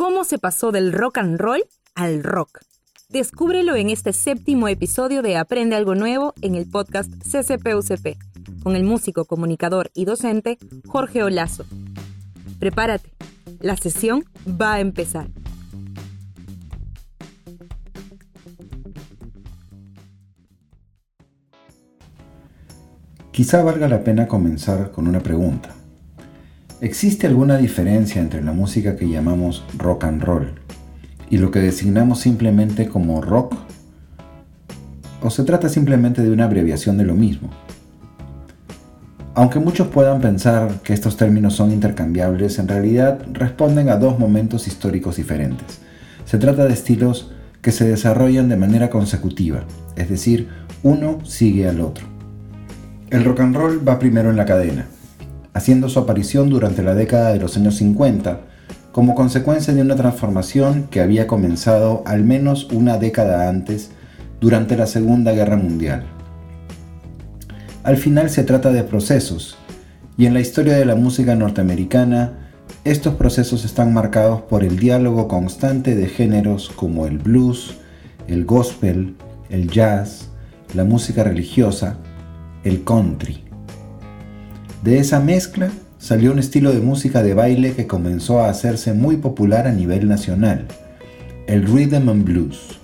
cómo se pasó del rock and roll al rock. Descúbrelo en este séptimo episodio de Aprende algo nuevo en el podcast CCPUCP, con el músico, comunicador y docente Jorge Olazo. Prepárate, la sesión va a empezar. Quizá valga la pena comenzar con una pregunta. ¿Existe alguna diferencia entre la música que llamamos rock and roll y lo que designamos simplemente como rock? ¿O se trata simplemente de una abreviación de lo mismo? Aunque muchos puedan pensar que estos términos son intercambiables, en realidad responden a dos momentos históricos diferentes. Se trata de estilos que se desarrollan de manera consecutiva, es decir, uno sigue al otro. El rock and roll va primero en la cadena, haciendo su aparición durante la década de los años 50 como consecuencia de una transformación que había comenzado al menos una década antes durante la Segunda Guerra Mundial. Al final se trata de procesos, y en la historia de la música norteamericana, estos procesos están marcados por el diálogo constante de géneros como el blues, el gospel, el jazz, la música religiosa, el country. De esa mezcla salió un estilo de música de baile que comenzó a hacerse muy popular a nivel nacional, el rhythm and blues,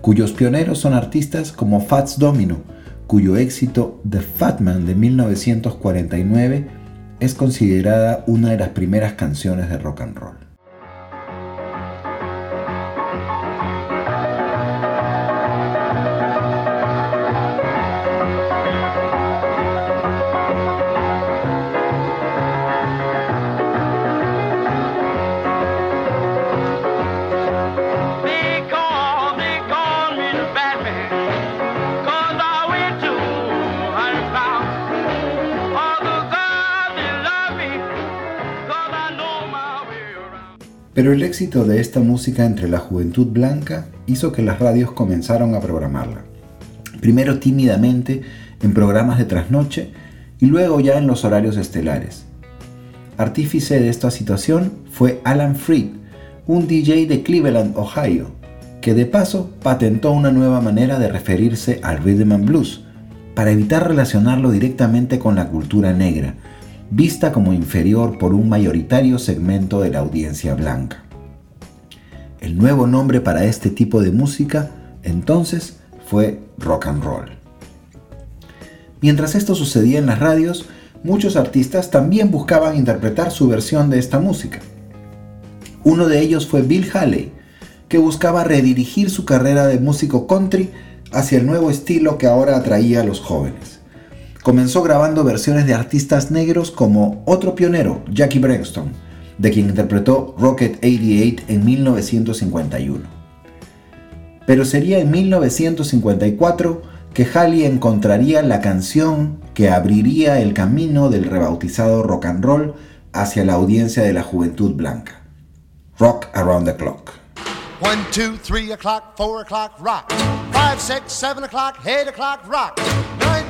cuyos pioneros son artistas como Fats Domino, cuyo éxito The Fat Man de 1949 es considerada una de las primeras canciones de rock and roll. Pero el éxito de esta música entre la juventud blanca hizo que las radios comenzaron a programarla. Primero tímidamente en programas de trasnoche y luego ya en los horarios estelares. Artífice de esta situación fue Alan Freed, un DJ de Cleveland, Ohio, que de paso patentó una nueva manera de referirse al rhythm and blues, para evitar relacionarlo directamente con la cultura negra, vista como inferior por un mayoritario segmento de la audiencia blanca. El nuevo nombre para este tipo de música entonces fue rock and roll. Mientras esto sucedía en las radios, muchos artistas también buscaban interpretar su versión de esta música. Uno de ellos fue Bill Haley, que buscaba redirigir su carrera de músico country hacia el nuevo estilo que ahora atraía a los jóvenes. Comenzó grabando versiones de artistas negros como otro pionero, Jackie Braxton, de quien interpretó Rocket 88 en 1951. Pero sería en 1954 que Halley encontraría la canción que abriría el camino del rebautizado rock and roll hacia la audiencia de la juventud blanca. Rock Around the Clock. 1, 2, 3 o'clock, 4 o'clock, rock. 5, 6, 7 o'clock, 8 o'clock, rock.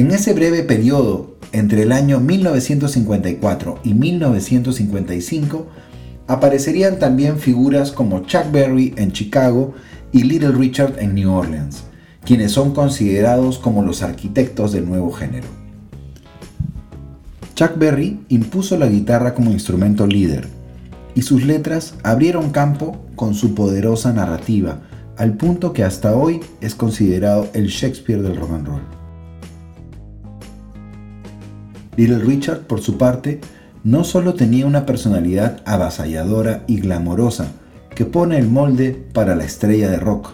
En ese breve periodo, entre el año 1954 y 1955, aparecerían también figuras como Chuck Berry en Chicago y Little Richard en New Orleans, quienes son considerados como los arquitectos del nuevo género. Chuck Berry impuso la guitarra como instrumento líder, y sus letras abrieron campo con su poderosa narrativa, al punto que hasta hoy es considerado el Shakespeare del rock and roll. Little Richard, por su parte, no solo tenía una personalidad avasalladora y glamorosa que pone el molde para la estrella de rock,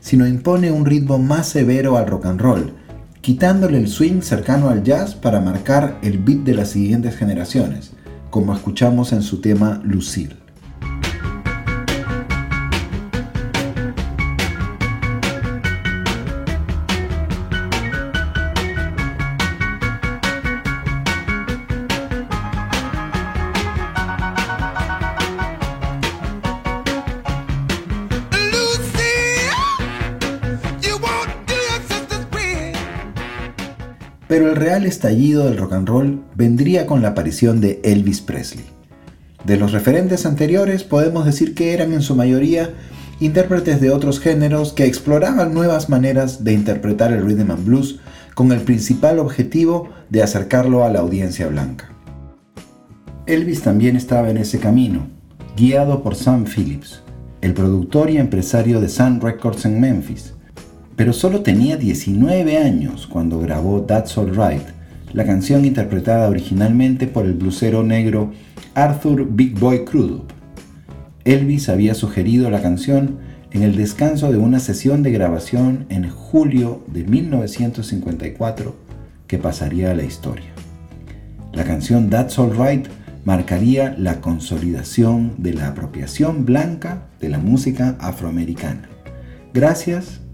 sino impone un ritmo más severo al rock and roll, quitándole el swing cercano al jazz para marcar el beat de las siguientes generaciones, como escuchamos en su tema Lucille. Pero el real estallido del rock and roll vendría con la aparición de Elvis Presley. De los referentes anteriores podemos decir que eran en su mayoría intérpretes de otros géneros que exploraban nuevas maneras de interpretar el rhythm and blues con el principal objetivo de acercarlo a la audiencia blanca. Elvis también estaba en ese camino, guiado por Sam Phillips, el productor y empresario de Sun Records en Memphis, pero solo tenía 19 años cuando grabó That's Alright, la canción interpretada originalmente por el blusero negro Arthur Big Boy Crudup. Elvis había sugerido la canción en el descanso de una sesión de grabación en julio de 1954 que pasaría a la historia. La canción That's Alright marcaría la consolidación de la apropiación blanca de la música afroamericana, gracias,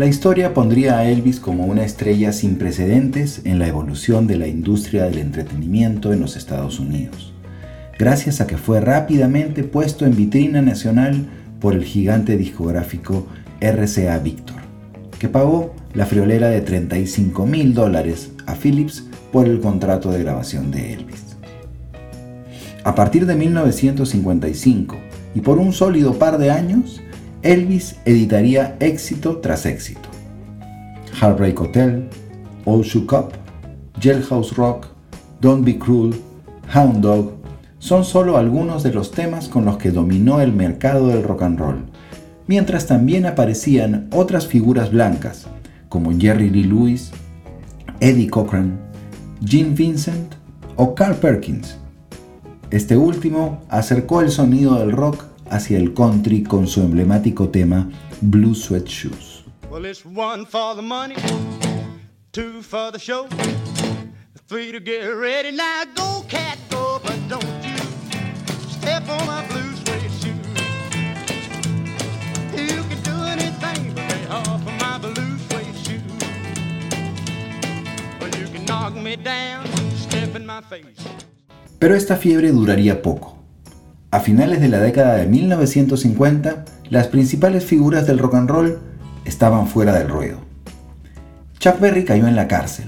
La historia pondría a Elvis como una estrella sin precedentes en la evolución de la industria del entretenimiento en los Estados Unidos, gracias a que fue rápidamente puesto en vitrina nacional por el gigante discográfico RCA Victor, que pagó la friolera de 35 mil dólares a Phillips por el contrato de grabación de Elvis. A partir de 1955 y por un sólido par de años, Elvis editaría éxito tras éxito. Heartbreak Hotel, All Shook Up, Jailhouse Rock, Don't Be Cruel, Hound Dog son solo algunos de los temas con los que dominó el mercado del rock and roll, mientras también aparecían otras figuras blancas como Jerry Lee Lewis, Eddie Cochran, Gene Vincent o Carl Perkins, este último acercó el sonido del rock hacia el country con su emblemático tema Blue Sweat Shoes. Well, it's one for the money, two for the show, three to get ready. Now go, cat, go, but don't you step on my blue suede shoes. You can do anything but lay off of my blue suede shoes. Well, you can knock me down, step in my face. Pero esta fiebre duraría poco. A finales de la década de 1950, las principales figuras del rock and roll estaban fuera del ruedo. Chuck Berry cayó en la cárcel.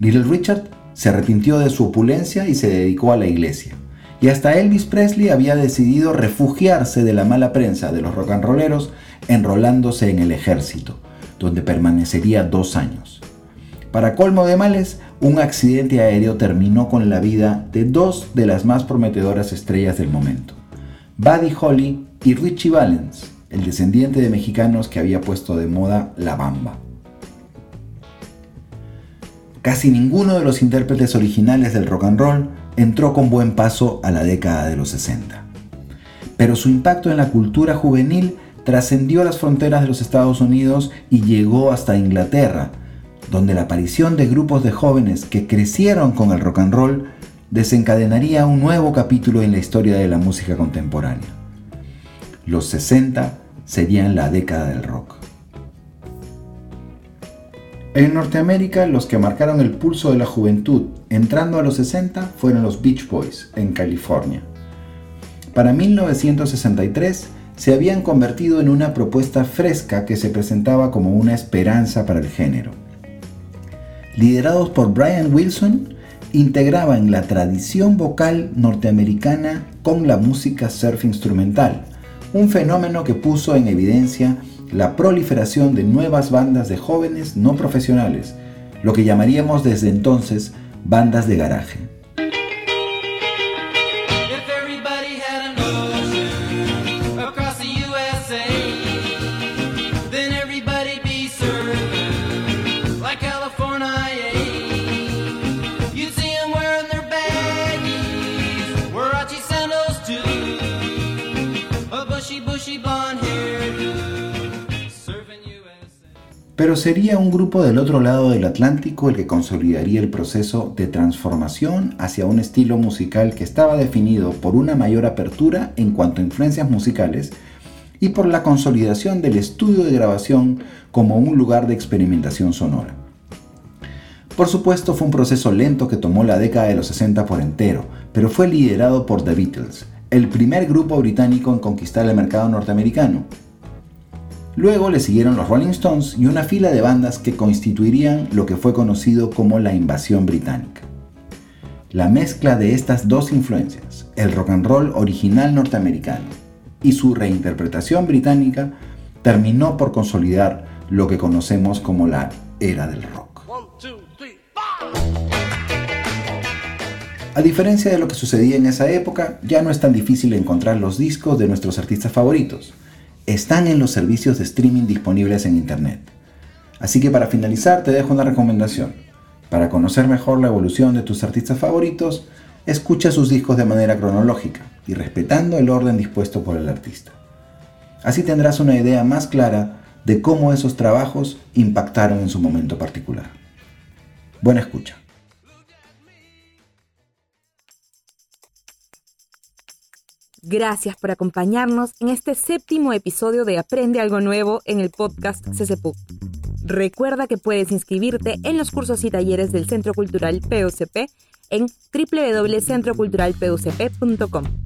Little Richard se arrepintió de su opulencia y se dedicó a la iglesia. Y hasta Elvis Presley había decidido refugiarse de la mala prensa de los rock and rolleros enrolándose en el ejército, donde permanecería dos años. Para colmo de males, un accidente aéreo terminó con la vida de dos de las más prometedoras estrellas del momento, Buddy Holly y Richie Valens, el descendiente de mexicanos que había puesto de moda la bamba. Casi ninguno de los intérpretes originales del rock and roll entró con buen paso a la década de los 60. Pero su impacto en la cultura juvenil trascendió las fronteras de los Estados Unidos y llegó hasta Inglaterra, donde la aparición de grupos de jóvenes que crecieron con el rock and roll desencadenaría un nuevo capítulo en la historia de la música contemporánea. Los 60 serían la década del rock. En Norteamérica, los que marcaron el pulso de la juventud entrando a los 60 fueron los Beach Boys, en California. Para 1963 se habían convertido en una propuesta fresca que se presentaba como una esperanza para el género liderados por Brian Wilson, integraban la tradición vocal norteamericana con la música surf instrumental, un fenómeno que puso en evidencia la proliferación de nuevas bandas de jóvenes no profesionales, lo que llamaríamos desde entonces bandas de garaje. Pero sería un grupo del otro lado del Atlántico el que consolidaría el proceso de transformación hacia un estilo musical que estaba definido por una mayor apertura en cuanto a influencias musicales y por la consolidación del estudio de grabación como un lugar de experimentación sonora. Por supuesto fue un proceso lento que tomó la década de los 60 por entero, pero fue liderado por The Beatles, el primer grupo británico en conquistar el mercado norteamericano, Luego le siguieron los Rolling Stones y una fila de bandas que constituirían lo que fue conocido como la invasión británica. La mezcla de estas dos influencias, el rock and roll original norteamericano y su reinterpretación británica, terminó por consolidar lo que conocemos como la era del rock. A diferencia de lo que sucedía en esa época, ya no es tan difícil encontrar los discos de nuestros artistas favoritos están en los servicios de streaming disponibles en Internet. Así que para finalizar te dejo una recomendación. Para conocer mejor la evolución de tus artistas favoritos, escucha sus discos de manera cronológica y respetando el orden dispuesto por el artista. Así tendrás una idea más clara de cómo esos trabajos impactaron en su momento particular. Buena escucha. Gracias por acompañarnos en este séptimo episodio de Aprende algo nuevo en el podcast CCPU. Recuerda que puedes inscribirte en los cursos y talleres del Centro Cultural POCP en www.centroculturalpucp.com.